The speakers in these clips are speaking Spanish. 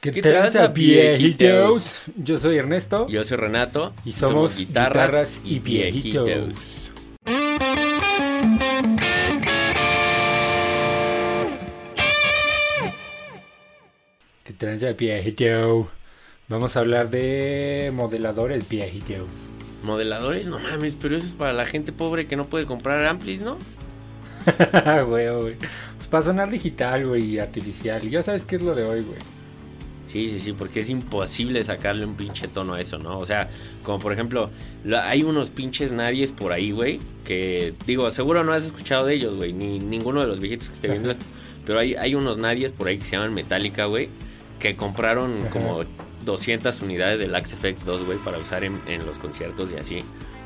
¿Qué, tranza, viejitos? Yo soy Ernesto. Yo soy Renato. Y somos, guitarras, y viejitos. ¿Qué tranza, viejito? Vamos a hablar de modeladores, viejito. Modeladores, no mames, pero eso es para la gente pobre que no puede comprar amplis, ¿no? güey, güey. Pues para sonar digital, güey, y artificial. Ya sabes qué es lo de hoy, güey. Sí, sí, sí, porque es imposible sacarle un pinche tono a eso, ¿no? O sea, como por ejemplo, hay unos pinches nadies por ahí, güey, que digo, seguro no has escuchado de ellos, güey, ni ninguno de los viejitos que esté viendo esto, pero hay, hay unos nadies por ahí que se llaman Metallica, güey, que compraron como 200 unidades del Axe FX 2, güey, para usar en, en los conciertos y así.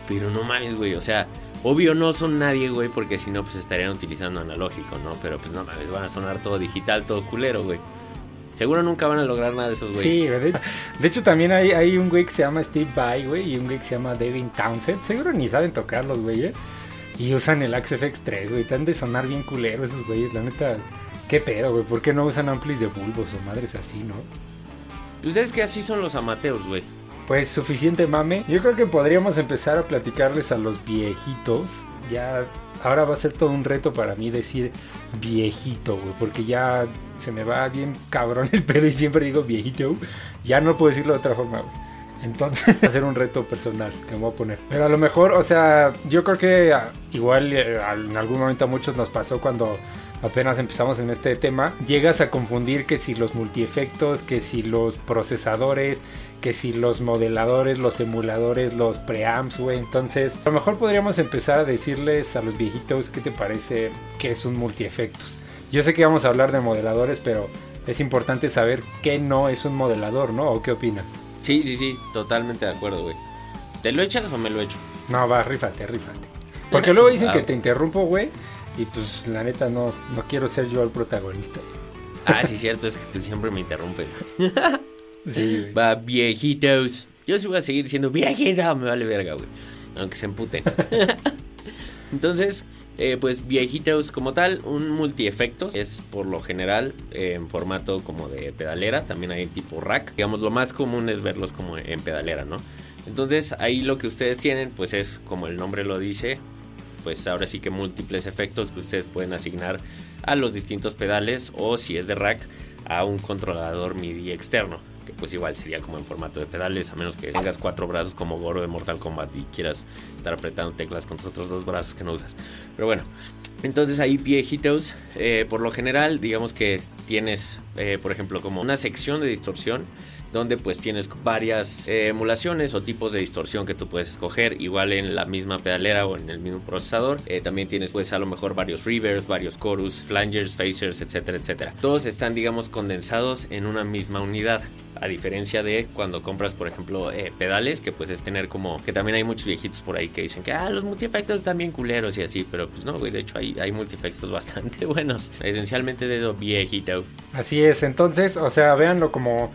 Pero no mames, güey, o sea, Obvio no son nadie, güey, porque si no, pues estarían utilizando analógico, ¿no? Pero pues no mames, van a sonar todo digital, todo culero, güey. Seguro nunca van a lograr nada de esos güeyes. Sí, de, de hecho también hay, hay, un güey que se llama Steve Vai, güey, y un güey que se llama Devin Townsend. Seguro ni saben tocar los güeyes. Y usan el Axe FX 3, güey. Están de sonar bien culero esos güeyes. La neta, qué pedo, güey. ¿Por qué no usan amplis de bulbos o madres así, no? Pues es que así son los amateos, güey. Pues suficiente mame. Yo creo que podríamos empezar a platicarles a los viejitos. Ya ahora va a ser todo un reto para mí decir viejito, güey, porque ya se me va bien cabrón el pedo y siempre digo viejito. Ya no puedo decirlo de otra forma, güey. Entonces va a ser un reto personal que me voy a poner. Pero a lo mejor, o sea, yo creo que ah, igual eh, en algún momento a muchos nos pasó cuando apenas empezamos en este tema, llegas a confundir que si los multiefectos, que si los procesadores, que si los modeladores, los emuladores, los preamps, güey. Entonces, a lo mejor podríamos empezar a decirles a los viejitos qué te parece que es un multiefectos. Yo sé que vamos a hablar de modeladores, pero es importante saber qué no es un modelador, ¿no? ¿O qué opinas? Sí, sí, sí, totalmente de acuerdo, güey. ¿Te lo echas o me lo echo? No, va, rífate, rífate. Porque luego dicen que te interrumpo, güey. Y pues la neta no, no quiero ser yo el protagonista. Ah, sí, cierto, es que tú siempre me interrumpes. Va, viejitos. Yo sí voy a seguir siendo viejita, me vale verga, güey. Aunque se emputen. Entonces, eh, pues viejitos como tal, un multi-efectos es por lo general en formato como de pedalera, también hay tipo rack. Digamos, lo más común es verlos como en pedalera, ¿no? Entonces ahí lo que ustedes tienen pues es como el nombre lo dice, pues ahora sí que múltiples efectos que ustedes pueden asignar a los distintos pedales o si es de rack a un controlador MIDI externo que pues igual sería como en formato de pedales, a menos que tengas cuatro brazos como Goro de Mortal Kombat y quieras estar apretando teclas con tus otros dos brazos que no usas. Pero bueno, entonces ahí viejitos, eh, por lo general, digamos que tienes, eh, por ejemplo, como una sección de distorsión donde pues tienes varias eh, emulaciones o tipos de distorsión que tú puedes escoger, igual en la misma pedalera o en el mismo procesador. Eh, también tienes pues a lo mejor varios reverbs, varios chorus, flangers, phasers, etcétera, etcétera. Todos están digamos condensados en una misma unidad. A diferencia de cuando compras, por ejemplo, eh, pedales, que pues es tener como. Que también hay muchos viejitos por ahí que dicen que ah, los multiefectos están bien culeros y así, pero pues no, güey. De hecho, hay, hay multiefectos bastante buenos. Esencialmente es eso viejito. Así es, entonces, o sea, véanlo como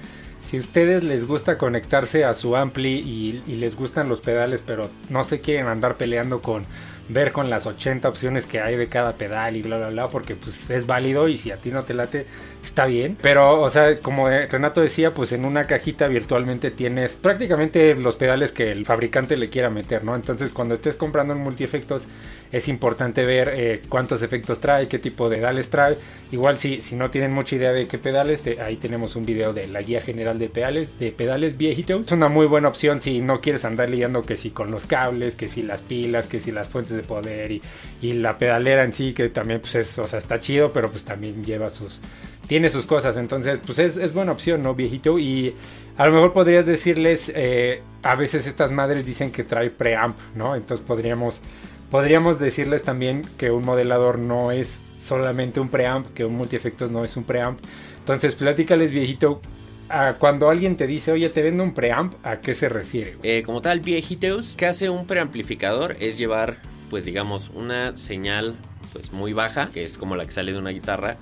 si ustedes les gusta conectarse a su ampli y, les gustan los pedales, pero no se quieren andar peleando con ver con las 80 opciones que hay de cada pedal y bla bla bla porque pues es válido y si a ti no te late está bien pero o sea como Renato decía pues en una cajita virtualmente tienes prácticamente los pedales que el fabricante le quiera meter no entonces cuando estés comprando un multiefectos es importante ver eh, cuántos efectos trae, qué tipo de pedales trae. Igual si, si no tienen mucha idea de qué pedales, eh, ahí tenemos un video de la guía general de pedales, de pedales viejitos. Es una muy buena opción si no quieres andar liando que si con los cables, que si las pilas, que si las fuentes de poder y, y la pedalera en sí, que también pues es, o sea, está chido, pero pues también lleva sus, tiene sus cosas. Entonces, pues es, es buena opción, ¿no, viejito? Y a lo mejor podrías decirles, eh, a veces estas madres dicen que trae preamp, ¿no? Entonces podríamos Podríamos decirles también que un modelador no es solamente un preamp, que un multiefectos no es un preamp. Entonces, platícales, viejito, a cuando alguien te dice, oye, te vendo un preamp, ¿a qué se refiere? Eh, como tal, viejitos, que hace un preamplificador es llevar, pues digamos, una señal pues muy baja, que es como la que sale de una guitarra,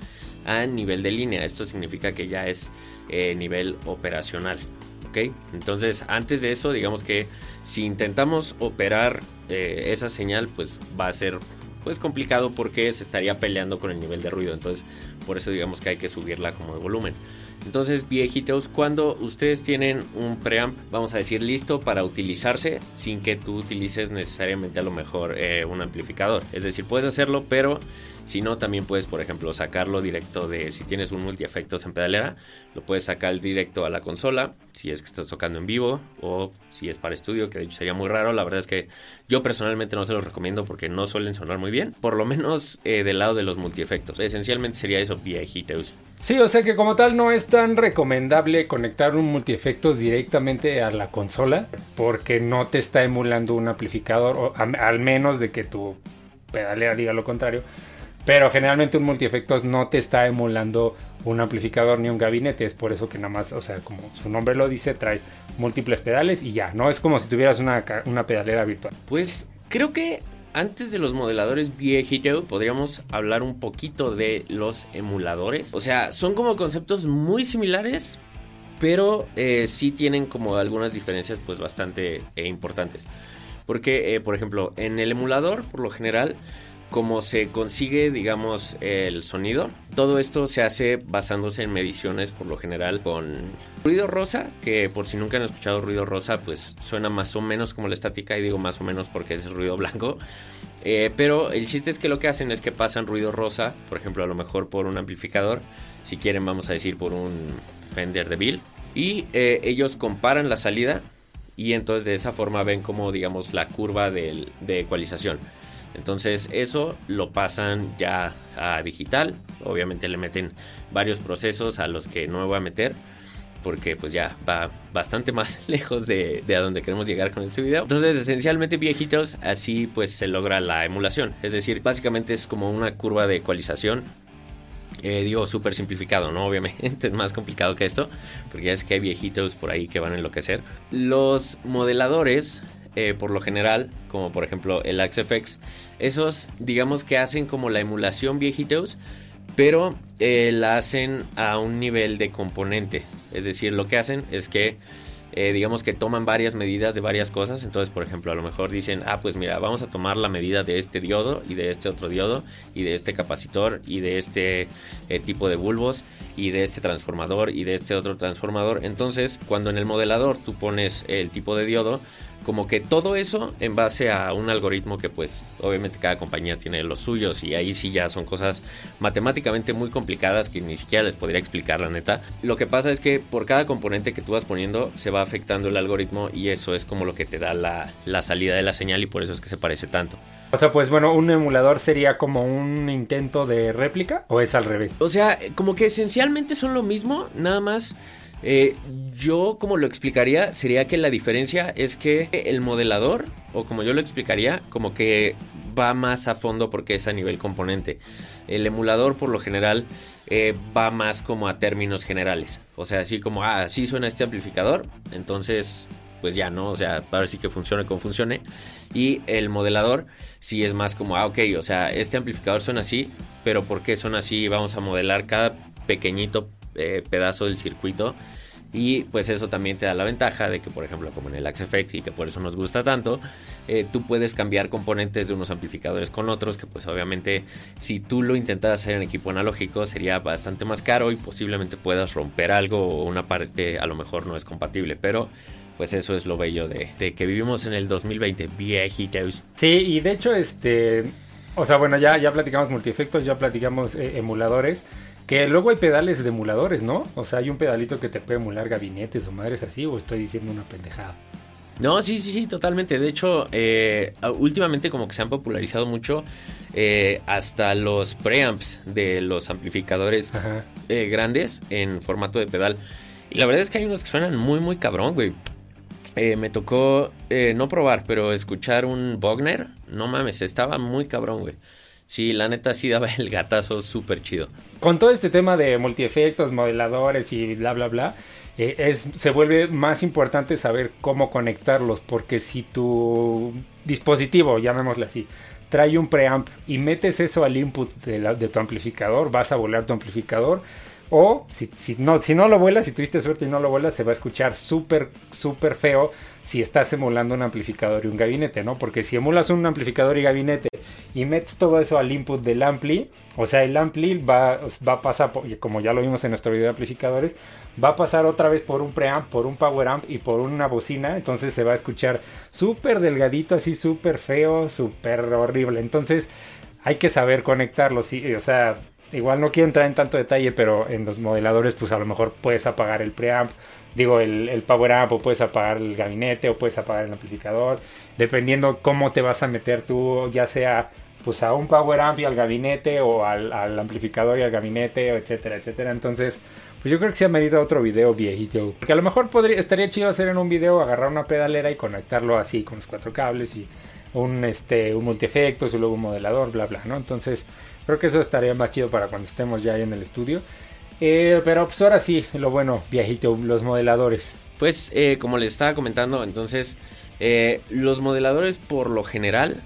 a nivel de línea. Esto significa que ya es eh, nivel operacional. Entonces, antes de eso, digamos que si intentamos operar eh, esa señal, pues va a ser pues complicado porque se estaría peleando con el nivel de ruido. Entonces, por eso digamos que hay que subirla como de volumen. Entonces, viejitos, cuando ustedes tienen un preamp, vamos a decir, listo para utilizarse sin que tú utilices necesariamente a lo mejor eh, un amplificador. Es decir, puedes hacerlo, pero si no, también puedes, por ejemplo, sacarlo directo de, si tienes un multiefectos en pedalera, lo puedes sacar directo a la consola, si es que estás tocando en vivo o si es para estudio, que de hecho sería muy raro. La verdad es que yo personalmente no se los recomiendo porque no suelen sonar muy bien, por lo menos eh, del lado de los multiefectos. Esencialmente sería eso, viejitos. Sí, o sea que como tal no es tan recomendable conectar un multiefectos directamente a la consola porque no te está emulando un amplificador, al menos de que tu pedalera diga lo contrario. Pero generalmente un multiefectos no te está emulando un amplificador ni un gabinete. Es por eso que nada más, o sea, como su nombre lo dice, trae múltiples pedales y ya. No es como si tuvieras una, pedalera virtual. Pues creo que antes de los modeladores viejitos podríamos hablar un poquito de los emuladores. O sea, son como conceptos muy similares, pero eh, sí tienen como algunas diferencias pues bastante eh, importantes. Porque, eh, por ejemplo, en el emulador, por lo general, cómo se consigue, digamos, el sonido. Todo esto se hace basándose en mediciones, por lo general, con ruido rosa, que por si nunca han escuchado ruido rosa, pues suena más o menos como la estática, y digo más o menos porque es el ruido blanco. Eh, pero el chiste es que lo que hacen es que pasan ruido rosa, por ejemplo, a lo mejor por un amplificador, si quieren, vamos a decir, por un Fender de Bill, y eh, ellos comparan la salida. Y entonces de esa forma ven como digamos la curva de ecualización. Entonces eso lo pasan ya a digital. Obviamente le meten varios procesos a los que no voy a meter. Porque pues ya va bastante más lejos de, a donde queremos llegar con este video. Entonces esencialmente viejitos así pues se logra la emulación. Es decir, básicamente es como una curva de ecualización eh, digo, súper simplificado, ¿no? Obviamente es más complicado que esto, porque ya es que hay viejitos por ahí que van a enloquecer. Los modeladores eh, por lo general, como por ejemplo el AxeFX, esos digamos que hacen como la emulación viejitos, pero eh, la hacen a un nivel de componente. Es decir, lo que hacen es que eh, digamos que toman varias medidas de varias cosas. Entonces, por ejemplo, a lo mejor dicen, ah, pues mira, vamos a tomar la medida de este diodo y de este otro diodo y de este capacitor y de este tipo de bulbos y de este transformador y de este otro transformador. Entonces, cuando en el modelador tú pones el tipo de diodo, como que todo eso en base a un algoritmo que pues obviamente cada compañía tiene los suyos y ahí sí ya son cosas matemáticamente muy complicadas que ni siquiera les podría explicar la neta. Lo que pasa es que por cada componente que tú vas poniendo se va afectando el algoritmo y eso es como lo que te da la, la salida de la señal y por eso es que se parece tanto. O sea, pues bueno, un emulador sería como un intento de réplica o es al revés. O sea, como que esencialmente son lo mismo, nada más eh, yo como lo explicaría sería que la diferencia es que el modelador, o como yo lo explicaría, como que va más a fondo porque es a nivel componente. El emulador por lo general eh, va más como a términos generales. O sea, así como, ah, así suena este amplificador, entonces pues ya, ¿no? O sea, para ver si que funcione como funcione. Y el modelador sí es más como, ah, ok, o sea, este amplificador suena así, pero ¿por qué suena así? Vamos a modelar cada pequeñito eh, pedazo del circuito. Y pues eso también te da la ventaja de que, por ejemplo, como en el AxeFX y que por eso nos gusta tanto, eh, tú puedes cambiar componentes de unos amplificadores con otros, que pues obviamente si tú lo intentas hacer en equipo analógico sería bastante más caro y posiblemente puedas romper algo o una parte a lo mejor no es compatible, pero pues eso es lo bello de, que vivimos en el 2020, viejitos. Sí, y de hecho, este, o sea, bueno, ya, ya platicamos multiefectos, ya platicamos eh, emuladores. Que luego hay pedales de emuladores, ¿no? O sea, hay un pedalito que te puede emular gabinetes o madres así, o estoy diciendo una pendejada. No, sí, sí, sí, totalmente. De hecho, eh, últimamente como que se han popularizado mucho eh, hasta los preamps de los amplificadores eh, grandes en formato de pedal. Y la verdad es que hay unos que suenan muy, muy cabrón, güey. me tocó no probar, pero escuchar un Bogner, no mames, estaba muy cabrón, güey. Sí, la neta sí daba el gatazo súper chido. Con todo este tema de multiefectos, modeladores y bla, bla, bla, eh, es, se vuelve más importante saber cómo conectarlos, porque si tu dispositivo, llamémosle así, trae un preamp y metes eso al input de, tu amplificador, vas a volar tu amplificador, O si, si, no, si no lo vuelas, si tuviste suerte y no lo vuelas, se va a escuchar súper, súper feo si estás emulando un amplificador y un gabinete, ¿no? Porque si emulas un amplificador y gabinete y metes todo eso al input del ampli, o sea, el ampli va, va a pasar, como ya lo vimos en nuestro video de amplificadores, va a pasar otra vez por un preamp, por un power amp y por una bocina, entonces se va a escuchar súper delgadito, así súper feo, súper horrible. Entonces hay que saber conectarlo, o sea, igual no quiero entrar en tanto detalle, pero en los modeladores pues a lo mejor puedes apagar el preamp, digo el, el power amp o puedes apagar el gabinete o puedes apagar el amplificador, dependiendo cómo te vas a meter tú, ya sea pues a un power amp y al gabinete o al, al amplificador y al gabinete, etcétera, etcétera. Entonces, pues yo creo que se ha medido otro video viejito. Porque a lo mejor podría, estaría chido hacer en un video, agarrar una pedalera y conectarlo así con los cuatro cables y un, este, un multiefectos y luego un modelador, bla, bla, ¿no? Entonces, creo que eso estaría más chido para cuando estemos ya ahí en el estudio. Eh, pero pues ahora sí, lo bueno, viejito, los modeladores. Pues eh, como les estaba comentando, entonces eh, los modeladores por lo general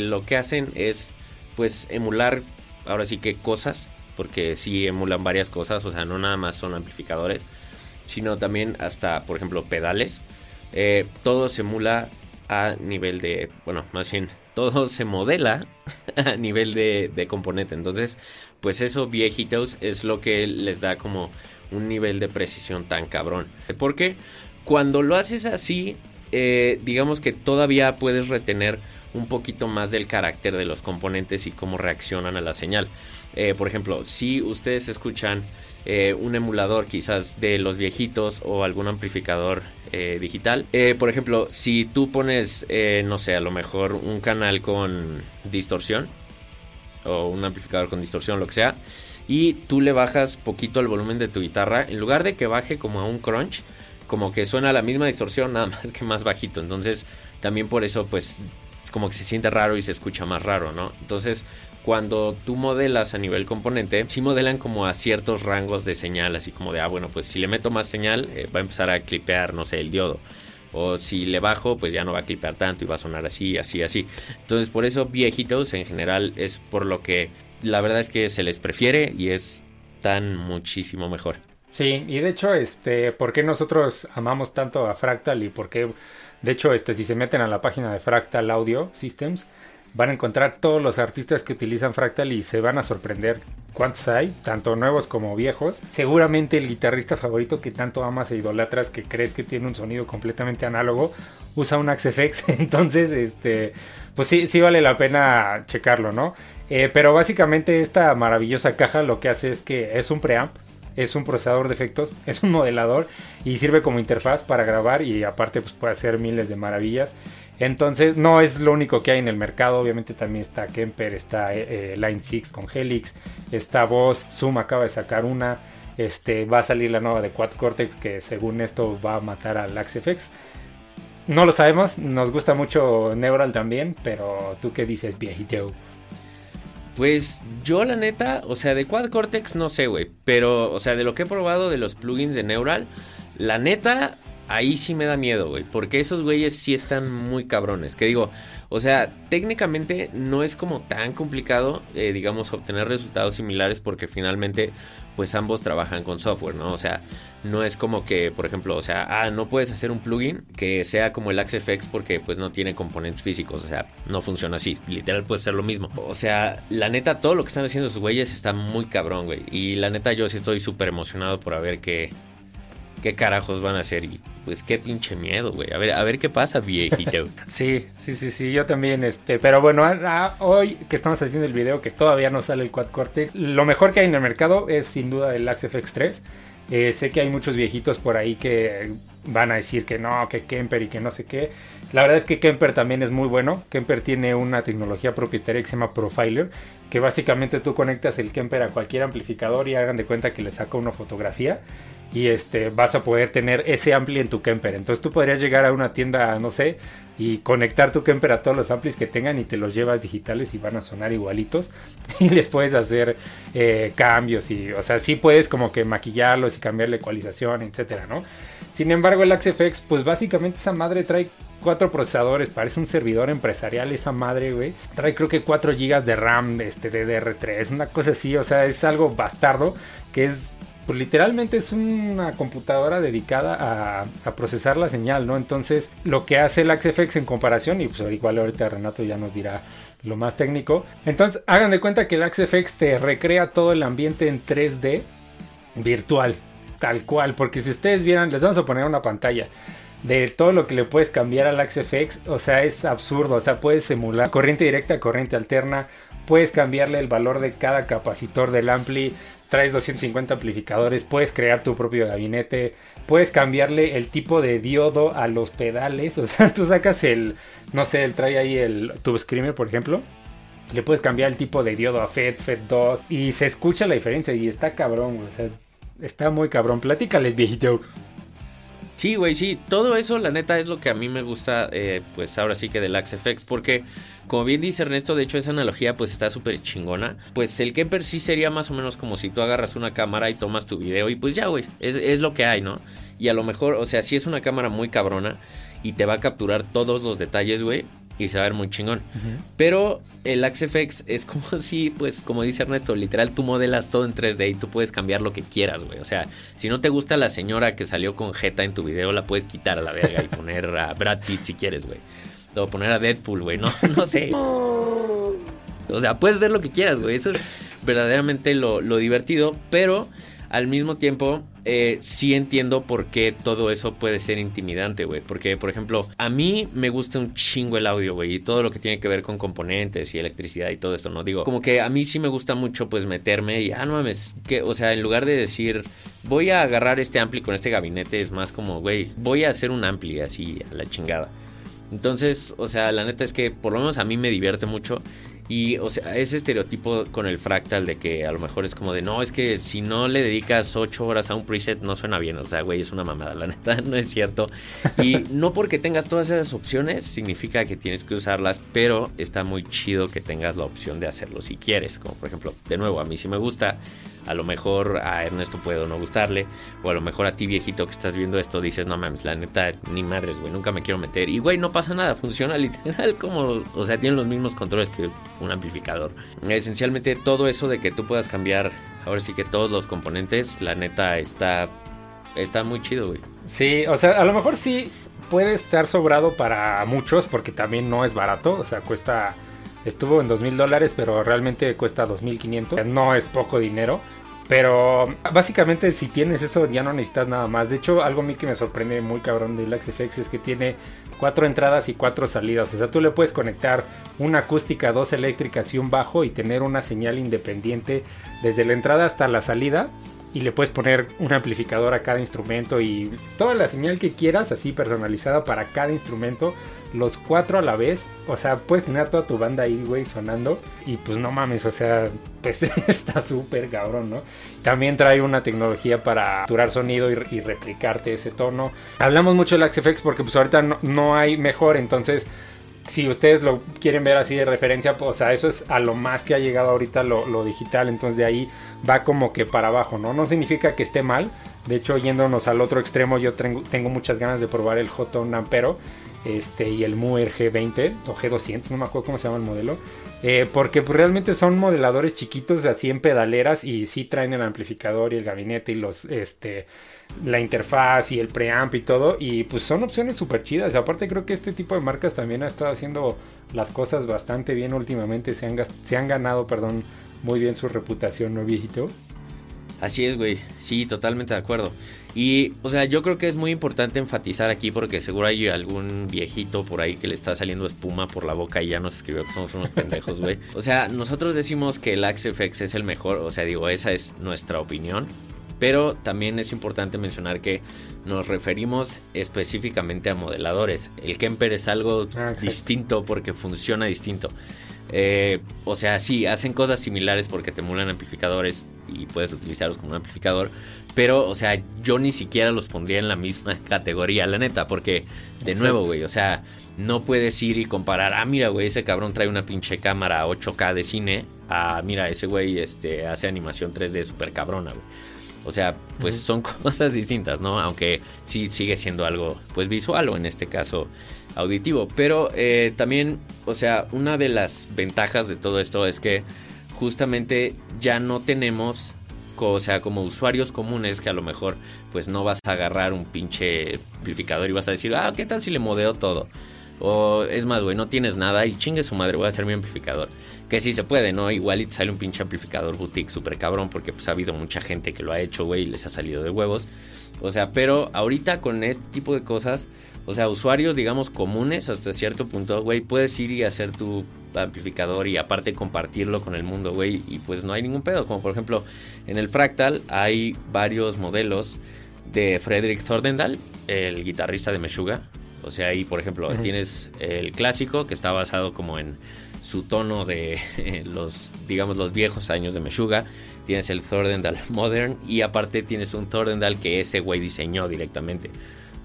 lo que hacen es pues emular ahora sí que cosas porque sí emulan varias cosas, o sea, no nada más son amplificadores, sino también hasta, por ejemplo, pedales. Eh, todo se emula a nivel de, bueno, más bien, todo se modela a nivel de, de componente. Entonces, pues eso, viejitos, es lo que les da como un nivel de precisión tan cabrón. Porque cuando lo haces así, eh, digamos que todavía puedes retener un poquito más del carácter de los componentes y cómo reaccionan a la señal. Eh, por ejemplo, si ustedes escuchan eh, un emulador quizás de los viejitos o algún amplificador eh, digital. por ejemplo, si tú pones, no sé, a lo mejor un canal con distorsión o un amplificador con distorsión, lo que sea, y tú le bajas poquito el volumen de tu guitarra, en lugar de que baje como a un crunch, como que suena la misma distorsión, nada más que más bajito. Entonces, también por eso, pues, como que se siente raro y se escucha más raro, ¿no? Entonces, cuando tú modelas a nivel componente, sí modelan como a ciertos rangos de señal, así como de, ah, bueno, pues si le meto más señal, eh, va a empezar a clipear, no sé, el diodo. O si le bajo, pues ya no va a clipear tanto y va a sonar así, así, así. Entonces, por eso viejitos en general es por lo que la verdad es que se les prefiere y es tan muchísimo mejor. Sí, y de hecho, este, ¿por qué nosotros amamos tanto a Fractal y por qué, de hecho, este, si se meten a la página de Fractal Audio Systems, van a encontrar todos los artistas que utilizan Fractal y se van a sorprender cuántos hay, tanto nuevos como viejos. Seguramente el guitarrista favorito que tanto amas e idolatras, que crees que tiene un sonido completamente análogo, usa un FX. Entonces, este, pues sí, sí vale la pena checarlo, ¿no? Eh, pero básicamente esta maravillosa caja lo que hace es que es un preamp, es un procesador de efectos, es un modelador y sirve como interfaz para grabar y aparte pues puede hacer miles de maravillas. Entonces, no es lo único que hay en el mercado. Obviamente también está Kemper, está eh, Line 6 con Helix, está Boss, Zoom acaba de sacar una. Este, va a salir la nueva de Quad Cortex que según esto va a matar al AxeFX. No lo sabemos, nos gusta mucho Neural también, pero tú qué dices, viejito. Pues yo la neta, o sea, de Quad Cortex no sé, güey, pero o sea, de lo que he probado de los plugins de Neural, la neta ahí sí me da miedo, güey. Porque esos güeyes sí están muy cabrones. Que digo, o sea, técnicamente no es como tan complicado, eh, digamos, obtener resultados similares porque finalmente, pues ambos trabajan con software, ¿no? O sea, no es como que, por ejemplo, o sea, ah, no puedes hacer un plugin que sea como el AxeFX porque pues no tiene componentes físicos, o sea, no funciona así, literal puede ser lo mismo. O sea, la neta, todo lo que están haciendo esos güeyes está muy cabrón, güey. Y la neta, yo sí estoy súper emocionado por ver qué, qué carajos van a hacer y pues qué pinche miedo, güey. A ver, a ver qué pasa, viejito. sí, sí, sí, sí, yo también, este, pero bueno, hoy que estamos haciendo el video que todavía no sale el Quad Cortex, lo mejor que hay en el mercado es sin duda el Axe FX 3. Eh, sé que hay muchos viejitos por ahí que van a decir que no, que Kemper y que no sé qué. La verdad es que Kemper también es muy bueno. Kemper tiene una tecnología propietaria que se llama Profiler, que básicamente tú conectas el Kemper a cualquier amplificador y hagan de cuenta que le saca una fotografía y este vas a poder tener ese ampli en tu Kemper. Entonces tú podrías llegar a una tienda, no sé, y conectar tu Kemper a todos los amplis que tengan y te los llevas digitales y van a sonar igualitos y les puedes hacer eh, cambios y, o sea, sí puedes como que maquillarlos y cambiar la ecualización, etcétera, ¿no? Sin embargo, el AxeFX, pues básicamente esa madre trae cuatro procesadores, parece un servidor empresarial esa madre, güey. Trae creo que 4 GB de RAM, este, DDR3, una cosa así, o sea, es algo bastardo que es pues literalmente es una computadora dedicada a, procesar la señal, ¿no? Entonces, lo que hace el AxeFX en comparación, y pues igual ahorita Renato ya nos dirá lo más técnico. Entonces, hagan de cuenta que el AxeFX te recrea todo el ambiente en 3D virtual, tal cual, porque si ustedes vieran, les vamos a poner una pantalla de todo lo que le puedes cambiar al AxeFX, o sea, es absurdo, o sea, puedes simular corriente directa, corriente alterna, puedes cambiarle el valor de cada capacitor del ampli, traes 250 amplificadores, puedes crear tu propio gabinete, puedes cambiarle el tipo de diodo a los pedales, o sea, tú sacas el, no sé, el trae ahí el Tube Screamer, por ejemplo, le puedes cambiar el tipo de diodo a FED, FED 2 y se escucha la diferencia y está cabrón, o sea, está muy cabrón. Platícales, viejito. Sí, güey, sí, todo eso la neta es lo que a mí me gusta, eh, pues ahora sí que del Axe FX, porque como bien dice Ernesto, de hecho esa analogía pues está súper chingona. Pues el Kemper sí sería más o menos como si tú agarras una cámara y tomas tu video y pues ya, güey, es, lo que hay, ¿no? Y a lo mejor, o sea, si es una cámara muy cabrona y te va a capturar todos los detalles, güey, y se va a ver muy chingón. Pero el AxeFX es como si, pues, como dice Ernesto, literal tú modelas todo en 3D y tú puedes cambiar lo que quieras, güey. O sea, si no te gusta la señora que salió con Jeta en tu video, la puedes quitar a la verga y poner a Brad Pitt si quieres, güey. O poner a Deadpool, güey, no, no sé. O sea, puedes hacer lo que quieras, güey. Eso es verdaderamente lo, divertido, pero al mismo tiempo eh, sí entiendo por qué todo eso puede ser intimidante, güey. Porque, por ejemplo, a mí me gusta un chingo el audio, güey. Y todo lo que tiene que ver con componentes y electricidad y todo esto, ¿no? Digo, como que a mí sí me gusta mucho, pues, meterme y, ah, no mames, que, o sea, en lugar de decir, voy a agarrar este ampli con este gabinete, es más como, güey, voy a hacer un ampli así a la chingada. Entonces, o sea, la neta es que por lo menos a mí me divierte mucho. Y, o sea, ese estereotipo con el fractal de que a lo mejor es como de, no, es que si no le dedicas 8 horas a un preset no suena bien. O sea, güey, es una mamada, la neta, no es cierto. Y no porque tengas todas esas opciones significa que tienes que usarlas, pero está muy chido que tengas la opción de hacerlo si quieres. Como por ejemplo, de nuevo, a mí sí me gusta a lo mejor a Ernesto puede no gustarle. O a lo mejor a ti, viejito, que estás viendo esto, dices, no mames, la neta, ni madres, güey, nunca me quiero meter. Y, güey, no pasa nada, funciona literal como, o sea, tienen los mismos controles que un amplificador. Esencialmente, todo eso de que tú puedas cambiar, ahora sí que todos los componentes, la neta, está, está muy chido, güey. Sí, o sea, a lo mejor sí puede estar sobrado para muchos, porque también no es barato, o sea, cuesta Estuvo en dos mil dólares, pero realmente cuesta 2.500. No es poco dinero. Pero básicamente si tienes eso ya no necesitas nada más. De hecho, algo a mí que me sorprende muy cabrón del FX es que tiene cuatro entradas y cuatro salidas. O sea, tú le puedes conectar una acústica, dos eléctricas y un bajo y tener una señal independiente desde la entrada hasta la salida. Y le puedes poner un amplificador a cada instrumento y toda la señal que quieras así personalizada para cada instrumento los cuatro a la vez. O sea, puedes tener toda tu banda ahí, güey, sonando. Y pues no mames, o sea, pues está súper cabrón, ¿no? También trae una tecnología para capturar sonido y, replicarte ese tono. Hablamos mucho del FX porque pues ahorita no, hay mejor, entonces si ustedes lo quieren ver así de referencia, pues, o sea, eso es a lo más que ha llegado ahorita lo, lo, digital, entonces de ahí va como que para abajo, ¿no? No significa que esté mal, de hecho yéndonos al otro extremo, yo tengo, muchas ganas de probar el J1 Ampero, este, y el Muer G20 o G200, no me acuerdo cómo se llama el modelo. Eh, porque pues, realmente son modeladores chiquitos así en pedaleras y sí traen el amplificador y el gabinete y los este la interfaz y el preamp y todo y pues son opciones súper chidas. Aparte creo que este tipo de marcas también ha estado haciendo las cosas bastante bien últimamente. Se han, se han ganado, perdón, muy bien su reputación, ¿no, viejito? Así es, güey. Sí, totalmente de acuerdo. Y, o sea, yo creo que es muy importante enfatizar aquí porque seguro hay algún viejito por ahí que le está saliendo espuma por la boca y ya nos escribió que somos unos pendejos, güey. O sea, nosotros decimos que el AxeFX es el mejor, o sea, digo, esa es nuestra opinión. Pero también es importante mencionar que nos referimos específicamente a modeladores. El Kemper es algo ah, distinto porque funciona distinto. Eh, o sea, sí, hacen cosas similares porque te emulan amplificadores y puedes utilizarlos como un amplificador. Pero, o sea, yo ni siquiera los pondría en la misma categoría, la neta, porque, de nuevo, güey, o sea, no puedes ir y comparar, ah, mira, güey, ese cabrón trae una pinche cámara 8K de cine, ah, mira, ese güey este, hace animación 3D súper cabrona, güey. O sea, pues son cosas distintas, ¿no? Aunque sí sigue siendo algo, pues visual o en este caso auditivo. Pero eh, también, o sea, una de las ventajas de todo esto es que justamente ya no tenemos, o sea, como usuarios comunes que a lo mejor pues no vas a agarrar un pinche amplificador y vas a decir, ah, ¿qué tal si le modeo todo? O es más, güey, no tienes nada y chingue su madre, voy a hacer mi amplificador. Que sí se puede, ¿no? Igual sale un pinche amplificador boutique súper cabrón porque pues ha habido mucha gente que lo ha hecho, güey, y les ha salido de huevos. O sea, pero ahorita con este tipo de cosas, o sea, usuarios, digamos, comunes hasta cierto punto, güey, puedes ir y hacer tu amplificador y aparte compartirlo con el mundo, güey, y pues no hay ningún pedo. Como por ejemplo, en el Fractal hay varios modelos de Frederick Thordendal, el guitarrista de Meshuga. O sea, ahí, por ejemplo, tienes el clásico que está basado como en su tono de los, digamos, los viejos años de Meshuga. Tienes el Thordendal Modern y aparte tienes un Thordendal que ese güey diseñó directamente.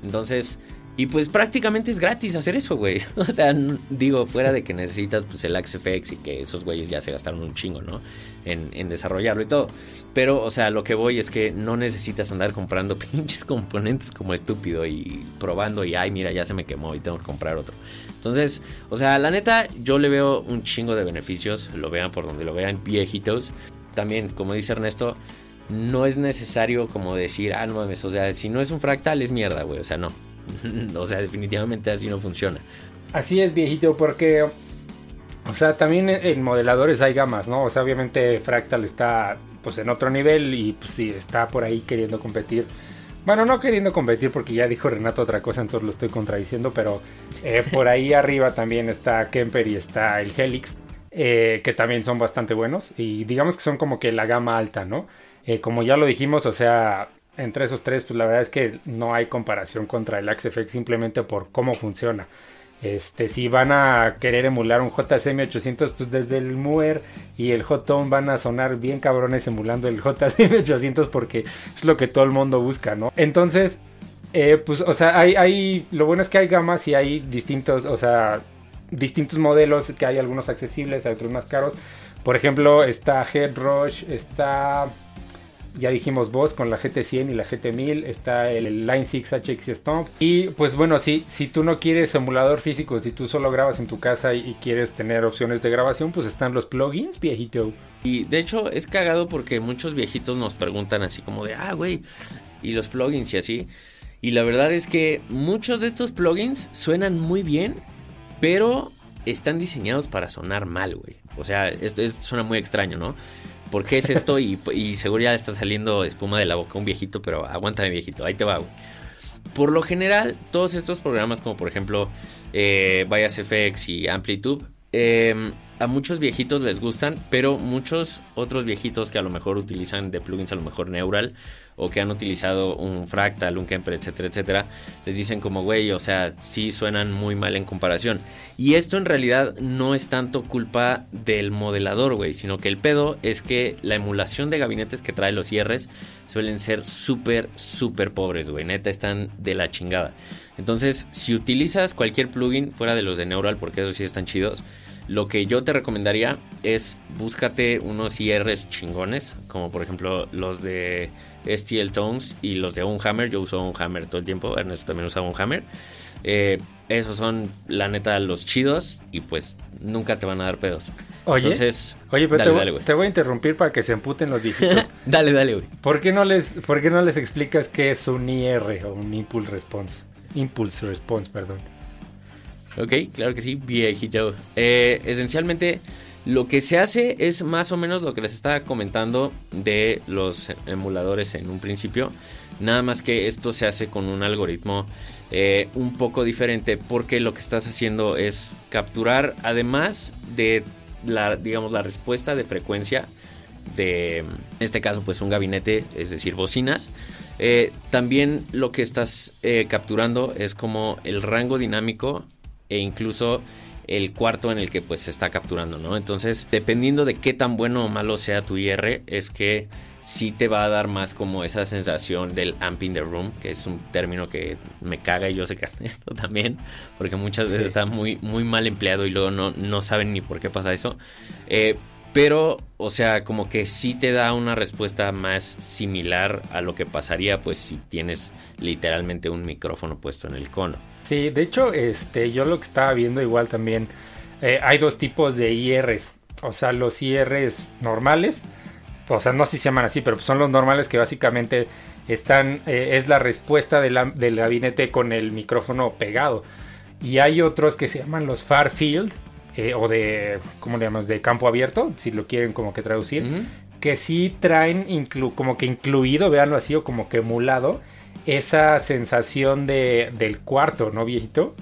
Entonces, y pues prácticamente es gratis hacer eso, güey. O sea, digo, fuera de que necesitas pues el AxeFX y que esos güeyes ya se gastaron un chingo, ¿no? En, en, desarrollarlo y todo. Pero, o sea, lo que voy es que no necesitas andar comprando pinches componentes como estúpido y probando y, ay, mira, ya se me quemó y tengo que comprar otro. Entonces, o sea, la neta, yo le veo un chingo de beneficios. Lo vean por donde lo vean, viejitos. También, como dice Ernesto, no es necesario como decir, ah, no mames, o sea, si no es un fractal es mierda, güey. O sea, no o sea, definitivamente así no funciona. Así es, viejito, porque, o sea, también en modeladores hay gamas, ¿no? O sea, obviamente Fractal está, pues, en otro nivel y, pues, sí, está por ahí queriendo competir. Bueno, no queriendo competir porque ya dijo Renato otra cosa, entonces lo estoy contradiciendo, pero eh, por ahí arriba también está Kemper y está el Helix, eh, que también son bastante buenos y digamos que son como que la gama alta, ¿no? Eh, como ya lo dijimos, o sea, entre esos tres, pues la verdad es que no hay comparación contra el AxeFX simplemente por cómo funciona. Este, si van a querer emular un JCM 800, pues desde el Muer y el Hotone van a sonar bien cabrones emulando el JCM 800 porque es lo que todo el mundo busca, ¿no? Entonces, eh, pues, o sea, hay, hay, lo bueno es que hay gamas y hay distintos, o sea, distintos modelos, que hay algunos accesibles, hay otros más caros. Por ejemplo, está Headrush, está ya dijimos vos con la GT100 y la GT1000 está el Line 6 HX Stomp. Y pues bueno si, si tú no quieres emulador físico si tú solo grabas en tu casa y, quieres tener opciones de grabación pues están los plugins viejito. Y de hecho es cagado porque muchos viejitos nos preguntan así como de ah güey y los plugins y así y la verdad es que muchos de estos plugins suenan muy bien pero están diseñados para sonar mal güey. O sea esto suena muy extraño no ¿por qué es esto? Y, seguro ya está saliendo espuma de la boca un viejito, pero aguántame viejito, ahí te va, güey. Por lo general, todos estos programas como por ejemplo eh, Bias FX y Amplitude, em, a muchos viejitos les gustan, pero muchos otros viejitos que a lo mejor utilizan de plugins a lo mejor Neural o que han utilizado un Fractal, un Kemper, etcétera, etcétera, les dicen como, güey, o sea, sí suenan muy mal en comparación. Y esto en realidad no es tanto culpa del modelador, güey, sino que el pedo es que la emulación de gabinetes que trae los IRs suelen ser súper, súper pobres, güey, neta, están de la chingada. Entonces, si utilizas cualquier plugin fuera de los de Neural, porque esos sí están chidos, lo que yo te recomendaría es búscate unos IRs chingones, como por ejemplo los de STL Tones y los de Unhammer. Yo uso Unhammer todo el tiempo, Ernesto también usa Unhammer. Eh, esos son, la neta, los chidos y pues nunca te van a dar pedos. Oye, Entonces, oye pero te, voy, a interrumpir para que se emputen los viejitos. dale, dale, güey. ¿Por qué, no les, ¿Por qué no les explicas qué es un IR o un Impulse Response? Impulse Response, perdón. Ok, claro que sí, viejito. Eh, esencialmente, lo que se hace es más o menos lo que les estaba comentando de los emuladores en un principio. Nada más que esto se hace con un algoritmo eh, un poco diferente porque lo que estás haciendo es capturar, además de la, digamos, la respuesta de frecuencia de, este caso, pues un gabinete, es decir, bocinas. Eh, también lo que estás capturando es como el rango dinámico e incluso el cuarto en el que pues se está capturando, ¿no? Entonces, dependiendo de qué tan bueno o malo sea tu IR, es que sí te va a dar más como esa sensación del amp in the room, que es un término que me caga y yo sé que esto también, porque muchas veces está muy, muy mal empleado y luego no, no saben ni por qué pasa eso. Eh, Pero, o sea, como que sí te da una respuesta más similar a lo que pasaría, pues, si tienes literalmente un micrófono puesto en el cono. Sí, de hecho, este, yo lo que estaba viendo igual también, eh, hay dos tipos de IRs. O sea, los IRs normales, o sea, no sé si se llaman así, pero son los normales que básicamente están, eh, es la respuesta del gabinete con el micrófono pegado. Y hay otros que se llaman los far field, eh, o de, ¿cómo le llamamos? De campo abierto, si lo quieren como que traducir, que sí traen como que incluido, véanlo así, o como que emulado, esa sensación de, del cuarto, ¿no, viejito?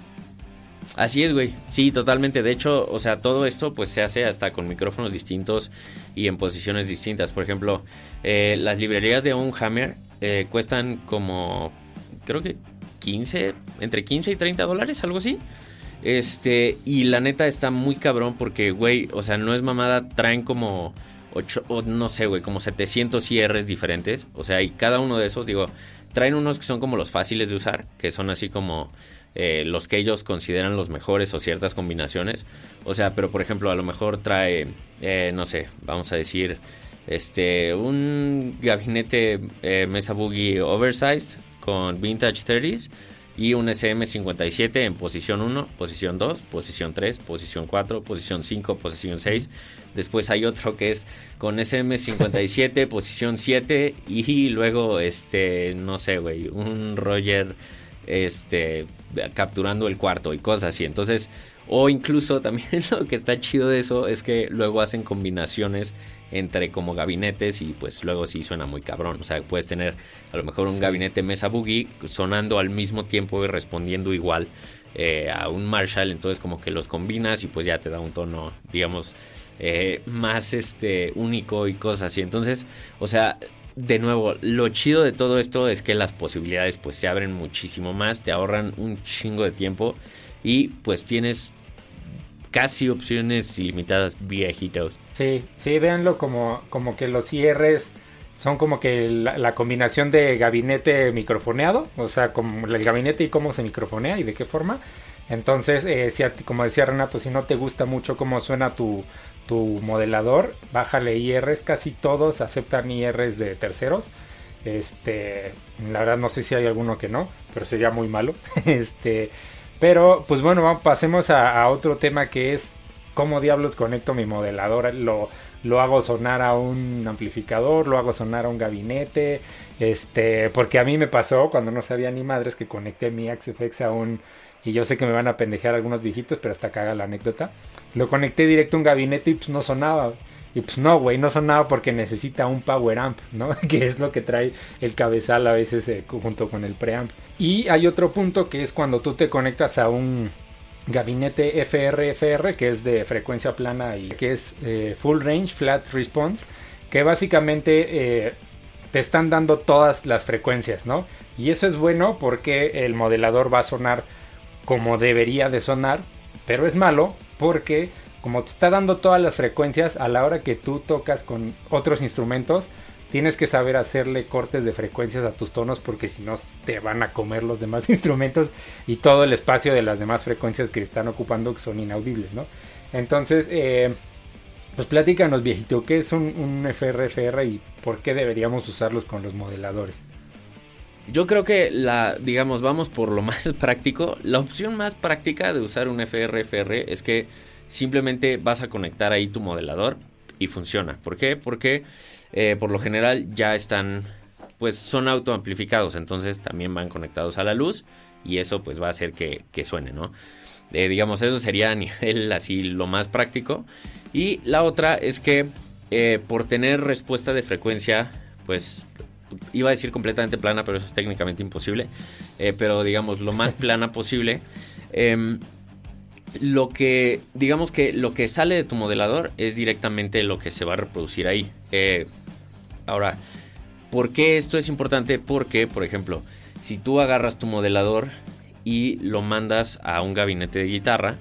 Así es, güey. Sí, totalmente. De hecho, o sea, todo esto pues se hace hasta con micrófonos distintos y en posiciones distintas. Por ejemplo, eh, las librerías de un Hammer eh, cuestan como, creo que 15, entre 15 y 30 dólares, algo así. Este, y la neta está muy cabrón porque, güey, o sea, no es mamada, traen como 8, o no sé, güey, como 700 IRs diferentes. O sea, y cada uno de esos, digo, traen unos que son como los fáciles de usar, que son así como eh, los que ellos consideran los mejores o ciertas combinaciones. O sea, pero por ejemplo, a lo mejor trae, eh, no sé, vamos a decir, este, un gabinete eh, Mesa Boogie Oversized con Vintage 30s y un SM57 en posición 1, posición 2, posición 3, posición 4, posición 5, posición 6. Después hay otro que es con SM57, posición 7 y luego este no sé, güey, un Roger este capturando el cuarto y cosas así. Entonces, o incluso también lo que está chido de eso es que luego hacen combinaciones entre como gabinetes y pues luego sí suena muy cabrón. O sea, puedes tener a lo mejor un gabinete Mesa Boogie sonando al mismo tiempo y respondiendo igual eh, a un Marshall. Entonces como que los combinas y pues ya te da un tono, digamos, eh, más este único y cosas así. Entonces, o sea, de nuevo, lo chido de todo esto es que las posibilidades pues se abren muchísimo más, te ahorran un chingo de tiempo y pues tienes casi opciones ilimitadas viejitos. Sí, sí, véanlo como, como que los cierres son como que la, combinación de gabinete microfoneado, o sea, como el gabinete y cómo se microfonea y de qué forma. Entonces, eh, si como decía Renato, si no te gusta mucho cómo suena tu, tu modelador, bájale IRs, casi todos aceptan IRs de terceros. Este, la verdad no sé si hay alguno que no, pero sería muy malo. Este, pero, pues bueno, pasemos a, otro tema que es cómo diablos conecto mi modelador. Lo, lo hago sonar a un amplificador, lo hago sonar a un gabinete. Este, porque a mí me pasó cuando no sabía ni madres que conecté mi XFX a un. Y yo sé que me van a pendejear algunos viejitos, pero hasta caga la anécdota. Lo conecté directo a un gabinete y pues no sonaba. Y pues no, güey, no sonaba porque necesita un power amp, ¿no? que es lo que trae el cabezal a veces eh, junto con el preamp. Y hay otro punto que es cuando tú te conectas a un gabinete FR-FR, que es de frecuencia plana y que es eh, full range, flat response, que básicamente eh, te están dando todas las frecuencias, ¿no? Y eso es bueno porque el modelador va a sonar como debería de sonar, pero es malo porque como te está dando todas las frecuencias, a la hora que tú tocas con otros instrumentos, tienes que saber hacerle cortes de frecuencias a tus tonos porque si no te van a comer los demás instrumentos y todo el espacio de las demás frecuencias que están ocupando que son inaudibles, ¿no? Entonces, eh, pues platícanos viejito, ¿qué es un, un FRFR y por qué deberíamos usarlos con los modeladores? Yo creo que la, digamos, vamos por lo más práctico. La opción más práctica de usar un FRFR es que simplemente vas a conectar ahí tu modelador y funciona. ¿Por qué? Porque eh, por lo general ya están, pues son autoamplificados, entonces también van conectados a la luz y eso pues va a hacer que, suene, ¿no? Eh, digamos, eso sería a nivel así lo más práctico. Y la otra es que eh, por tener respuesta de frecuencia, pues iba a decir completamente plana, pero eso es técnicamente imposible. pero digamos, lo más plana posible. Lo que, digamos que lo que sale de tu modelador es directamente lo que se va a reproducir ahí. Eh, ahora, ¿por qué esto es importante? Porque, por ejemplo, si tú agarras tu modelador y lo mandas a un gabinete de guitarra,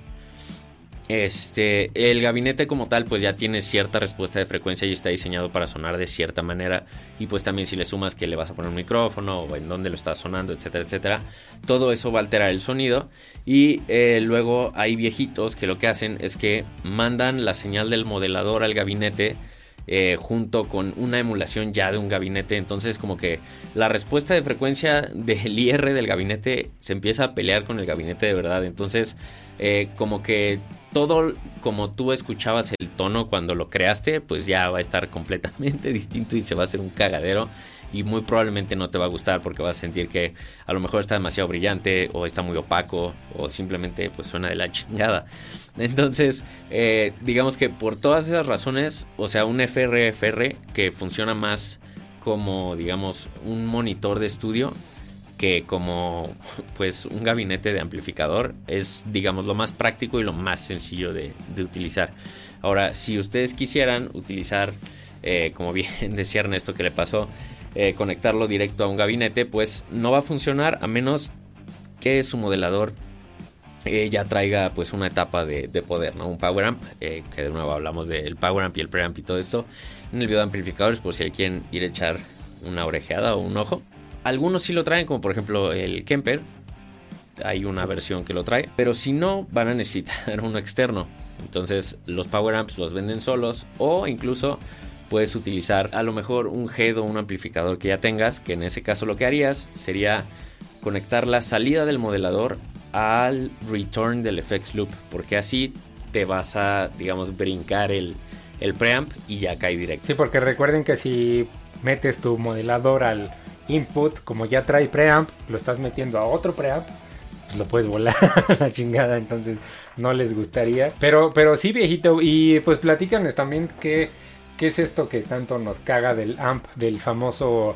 este, el gabinete como tal pues ya tiene cierta respuesta de frecuencia y está diseñado para sonar de cierta manera y pues también si le sumas que le vas a poner un micrófono o en dónde lo está sonando, etcétera, etcétera, todo eso va a alterar el sonido y eh, luego hay viejitos que lo que hacen es que mandan la señal del modelador al gabinete eh, junto con una emulación ya de un gabinete. Entonces como que la respuesta de frecuencia del IR del gabinete se empieza a pelear con el gabinete de verdad. Entonces eh, como que todo como tú escuchabas el tono cuando lo creaste, pues ya va a estar completamente distinto y se va a hacer un cagadero y muy probablemente no te va a gustar porque vas a sentir que a lo mejor está demasiado brillante o está muy opaco o simplemente pues suena de la chingada. Entonces, eh, digamos que por todas esas razones, o sea, un FRFR que funciona más como digamos un monitor de estudio que como pues un gabinete de amplificador es digamos lo más práctico y lo más sencillo de, utilizar. Ahora, si ustedes quisieran utilizar, eh, como bien decía Ernesto que le pasó, eh, conectarlo directo a un gabinete, pues no va a funcionar a menos que su modelador eh, ya traiga pues una etapa de, poder, ¿no? Un power amp, que de nuevo hablamos del power amp y el preamp y todo esto en el video de amplificadores por si quieren ir a echar una orejeada o un ojo. Algunos sí lo traen, como por ejemplo el Kemper. Hay una versión que lo trae, pero si no, van a necesitar uno externo. Entonces, los power amps los venden solos o incluso puedes utilizar a lo mejor un head o un amplificador que ya tengas, que en ese caso lo que harías sería conectar la salida del modelador al return del FX loop, porque así te vas a, digamos, brincar el, el preamp y ya cae directo. Sí, porque recuerden que si metes tu modelador al input, como ya trae preamp, lo estás metiendo a otro preamp, pues lo puedes volar la chingada, entonces no les gustaría. Pero, pero sí, viejito, y pues platícanos también que ¿Qué es esto que tanto nos caga del AMP, del famoso...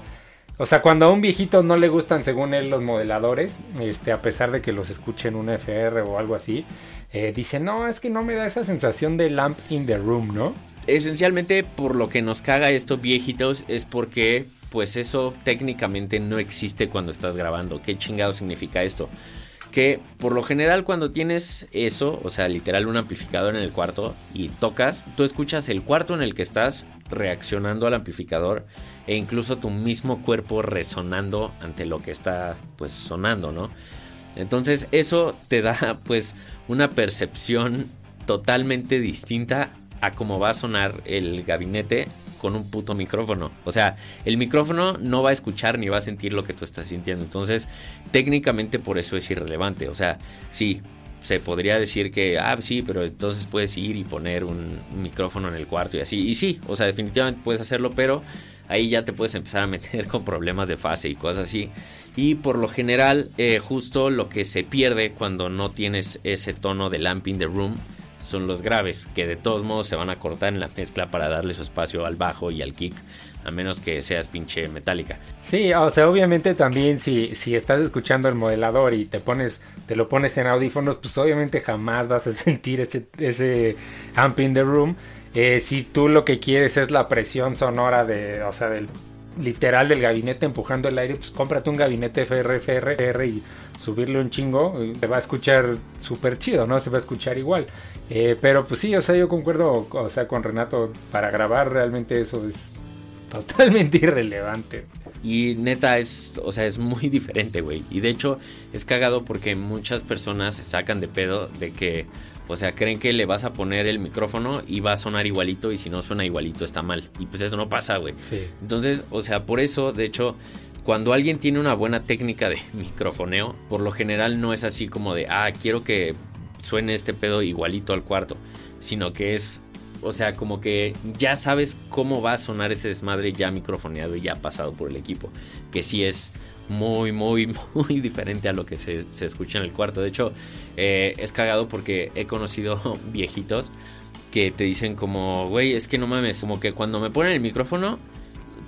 O sea, cuando a un viejito no le gustan, según él, los modeladores, este, a pesar de que los escuchen un FR o algo así, eh, dice, no, es que no me da esa sensación de lamp in the room, ¿no? Esencialmente, por lo que nos caga esto, viejitos, es porque, pues eso técnicamente no existe cuando estás grabando. ¿Qué chingado significa esto? que por lo general cuando tienes eso, o sea, literal un amplificador en el cuarto y tocas, tú escuchas el cuarto en el que estás reaccionando al amplificador e incluso tu mismo cuerpo resonando ante lo que está pues sonando, ¿no? Entonces eso te da pues una percepción totalmente distinta a cómo va a sonar el gabinete con un puto micrófono. O sea, el micrófono no va a escuchar ni va a sentir lo que tú estás sintiendo. Entonces, técnicamente por eso es irrelevante. O sea, sí, se podría decir que, ah, sí, pero entonces puedes ir y poner un micrófono en el cuarto y así. Y sí, o sea, definitivamente puedes hacerlo, pero ahí ya te puedes empezar a meter con problemas de fase y cosas así. Y por lo general, eh, justo lo que se pierde cuando no tienes ese tono de lamp in the room son los graves, que de todos modos se van a cortar en la mezcla para darle su espacio al bajo y al kick, a menos que seas pinche metálica. Sí, o sea, obviamente también si, si estás escuchando el modelador y te pones, te lo pones en audífonos, pues obviamente jamás vas a sentir ese, ese amp in the room. Eh, si tú lo que quieres es la presión sonora de, o sea, del literal del gabinete empujando el aire, pues cómprate un gabinete FR, y subirle un chingo, te va a escuchar súper chido, ¿no? Se va a escuchar igual. Eh, pero pues sí, o sea, yo concuerdo, o sea, con Renato, para grabar realmente eso es totalmente irrelevante. Y neta es, o sea, es muy diferente, güey. Y de hecho es cagado porque muchas personas se sacan de pedo de que o sea, creen que le vas a poner el micrófono y va a sonar igualito y si no suena igualito está mal. Y pues eso no pasa, güey. Entonces, o sea, por eso, de hecho, cuando alguien tiene una buena técnica de microfoneo, por lo general no es así como de, ah, quiero que suene este pedo igualito al cuarto, sino que es, o sea, como que ya sabes cómo va a sonar ese desmadre ya microfoneado y ya pasado por el equipo, que sí es muy, muy, muy diferente a lo que se, escucha en el cuarto. De hecho, eh, es cagado porque he conocido viejitos que te dicen como, güey, es que no mames, como que cuando me ponen el micrófono,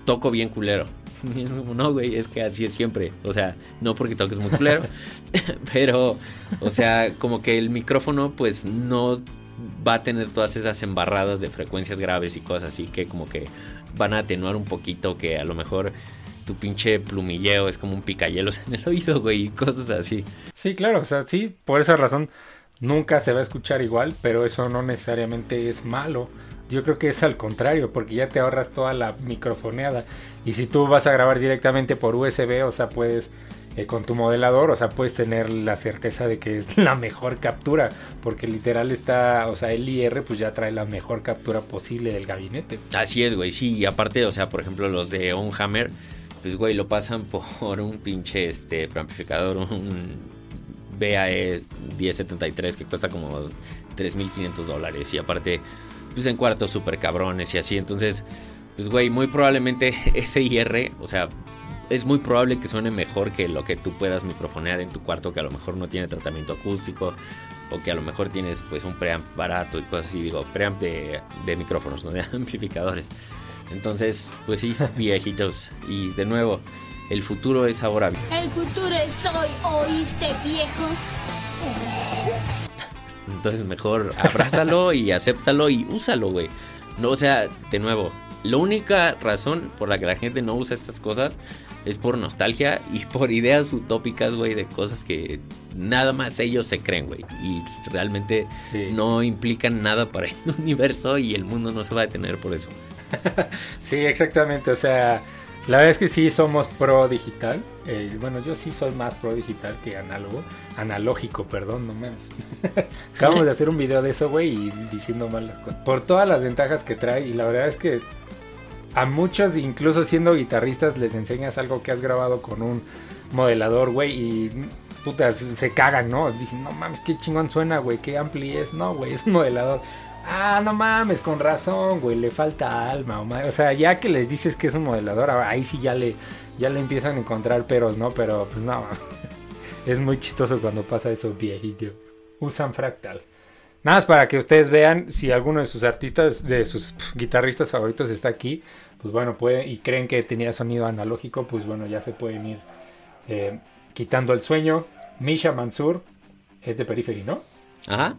toco bien culero. no, güey, es que así es siempre. O sea, no porque toques muy culero, pero, o sea, como que el micrófono, pues no va a tener todas esas embarradas de frecuencias graves y cosas así que como que van a atenuar un poquito que a lo mejor tu pinche plumilleo es como un picayelos en el oído, güey, y cosas así. Sí, claro, o sea, sí, por esa razón nunca se va a escuchar igual, pero eso no necesariamente es malo. Yo creo que es al contrario, porque ya te ahorras toda la microfoneada. Y si tú vas a grabar directamente por USB, o sea, puedes eh, con tu modelador, o sea, puedes tener la certeza de que es la mejor captura, porque literal está, o sea, el IR pues ya trae la mejor captura posible del gabinete. Así es, güey, sí, y aparte, o sea, por ejemplo, los de Hammer, pues, güey, lo pasan por un pinche, este, amplificador, un BAE 1073 que cuesta como 3.500 dólares y aparte pues en cuartos super cabrones y así. Entonces, pues güey, muy probablemente ese IR, o sea, es muy probable que suene mejor que lo que tú puedas microfonear en tu cuarto que a lo mejor no tiene tratamiento acústico o que a lo mejor tienes pues un preamp barato y cosas así, digo, preamp de, de micrófonos, no de amplificadores. Entonces, pues sí, viejitos. Y de nuevo, el futuro es ahora. El futuro es hoy, ¿oíste, viejo? Entonces mejor abrázalo y acéptalo y úsalo, güey. No, o sea, de nuevo, la única razón por la que la gente no usa estas cosas es por nostalgia y por ideas utópicas, güey, de cosas que nada más ellos se creen, güey. Y realmente no implican nada para el universo y el mundo no se va a detener por eso. sí, exactamente. O sea, la verdad es que sí somos pro digital. Eh, bueno, yo sí soy más pro digital que análogo. Analógico, perdón, no mames. Acabamos de hacer un video de eso, güey, y diciendo mal las cosas. Por todas las ventajas que trae, y la verdad es que a muchos, incluso siendo guitarristas, les enseñas algo que has grabado con un modelador, güey, y putas, se cagan, ¿no? Dicen, no mames, qué chingón suena, güey, qué ampli es. No, güey, es un modelador. Ah, no mames, con razón, güey, le falta alma. O, sea, ya que les dices que es un modelador, ahí sí ya le, ya le empiezan a encontrar peros, ¿no? Pero pues no, es muy chistoso cuando pasa eso, viejito. Usan fractal. Nada más para que ustedes vean si alguno de sus artistas, de sus guitarristas favoritos está aquí, pues bueno, puede, y creen que tenía sonido analógico, pues bueno, ya se pueden ir eh, quitando el sueño. Misha Mansur es de Periphery, ¿no? Ajá.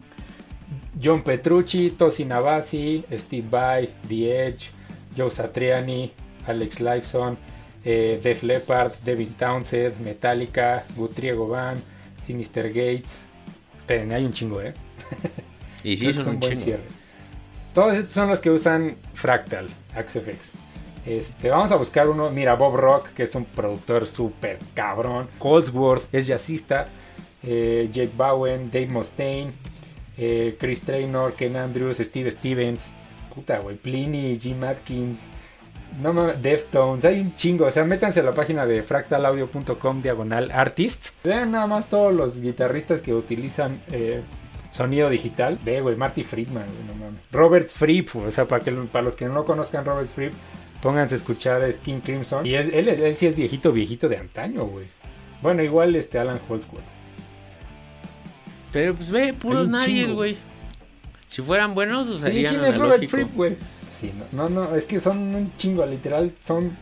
John Petrucci, Tosi Navasi, Steve Vai, The Edge, Joe Satriani, Alex Lifeson, eh, Def Leppard, Devin Townsend, Metallica, Guthrie Govan, Sinister Gates. Esperen, hay un chingo, ¿eh? Y sí, son un, buen cierre. Todos estos son los que usan Fractal, AxeFX. Este, vamos a buscar uno. Mira, Bob Rock, que es un productor súper cabrón. Coldsworth es jazzista. Eh, Jake Bowen, Dave Mustaine, eh, Chris Traynor, Ken Andrews, Steve Stevens, puta, güey, Pliny, Jim Atkins, no Deftones, hay un chingo, o sea, métanse a la página de fractalaudio.com diagonal artists, vean nada más todos los guitarristas que utilizan eh, sonido digital, ve, güey, Marty Friedman, no mames, Robert Fripp, o sea, para, que, para los que no conozcan Robert Fripp, pónganse a escuchar Skin Crimson, y él, él, sí es viejito, viejito de antaño, güey. Bueno, igual este Alan Holtzworth. Pero pues ve, puros nadie, güey. Si fueran buenos, usarían sí, ¿quién es Robert Fripp, güey? Sí, no, no, no, es que son un chingo, literal, son...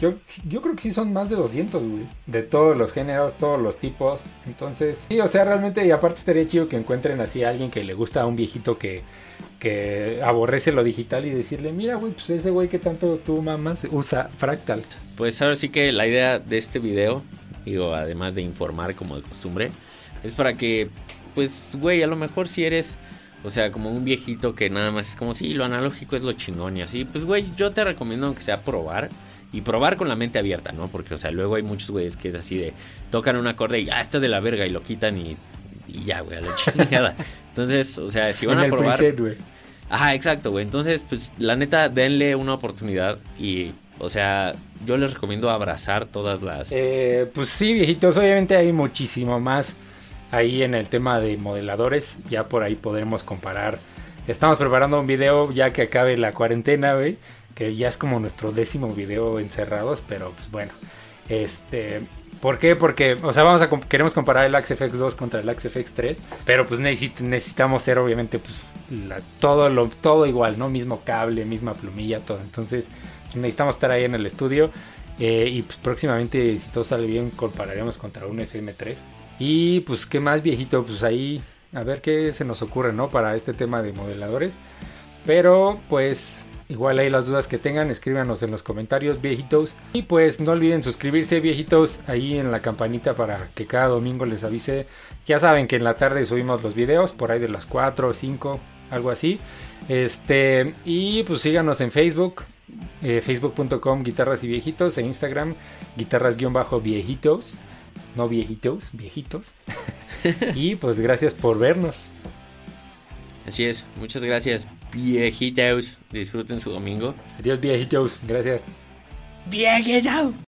Yo, yo creo que sí son más de 200, güey. De todos los géneros, todos los tipos. Entonces, sí, o sea, realmente, y aparte estaría chido que encuentren así a alguien que le gusta a un viejito que, que aborrece lo digital y decirle, mira, güey, pues ese güey que tanto tú mamas usa Fractal. Pues ahora sí que la idea de este video, digo, además de informar como de costumbre, es para que, pues, güey, a lo mejor si eres, o sea, como un viejito que nada más es como, sí, lo analógico es lo chingón y así, pues, güey, yo te recomiendo que sea probar. Y probar con la mente abierta, ¿no? Porque, o sea, luego hay muchos güeyes que es así de tocan un acorde y ah, esto de la verga y lo quitan y, y ya, güey, a la chingada. Entonces, o sea, si van a probar. Ajá, exacto, güey. Entonces, pues, la neta, denle una oportunidad y o sea, yo les recomiendo abrazar todas las... Eh, pues sí, viejitos, obviamente hay muchísimo más ahí en el tema de modeladores. Ya por ahí podremos comparar. Estamos preparando un video ya que acabe la cuarentena. Que ya es como nuestro décimo video encerrados. Pero pues bueno. Este. ¿Por qué? Porque, o sea, vamos a queremos comparar el Axe FX 2 contra el Axe FX 3, pero pues necesitamos ser obviamente pues todo lo todo igual, ¿no? Mismo cable, misma plumilla, todo. Entonces, necesitamos estar ahí en el estudio eh, y pues próximamente si todo sale bien compararemos contra un FM3 y pues, ¿qué más viejito? Pues ahí, a ver qué se nos ocurre, ¿no? Para este tema de modeladores. Pero, pues, Igual ahí las dudas que tengan, escríbanos en los comentarios, viejitos. Y pues no olviden suscribirse, viejitos, ahí en la campanita para que cada domingo les avise. Ya saben que en la tarde subimos los videos, por ahí de las 4 o 5, algo así. Este, y pues síganos en Facebook, eh, facebook.com guitarras y viejitos, en Instagram guitarras-viejitos, no viejitos, viejitos. y pues gracias por vernos. Así es, muchas gracias, viejitos. Disfruten su domingo. Adiós, viejitos. Gracias. Viejito.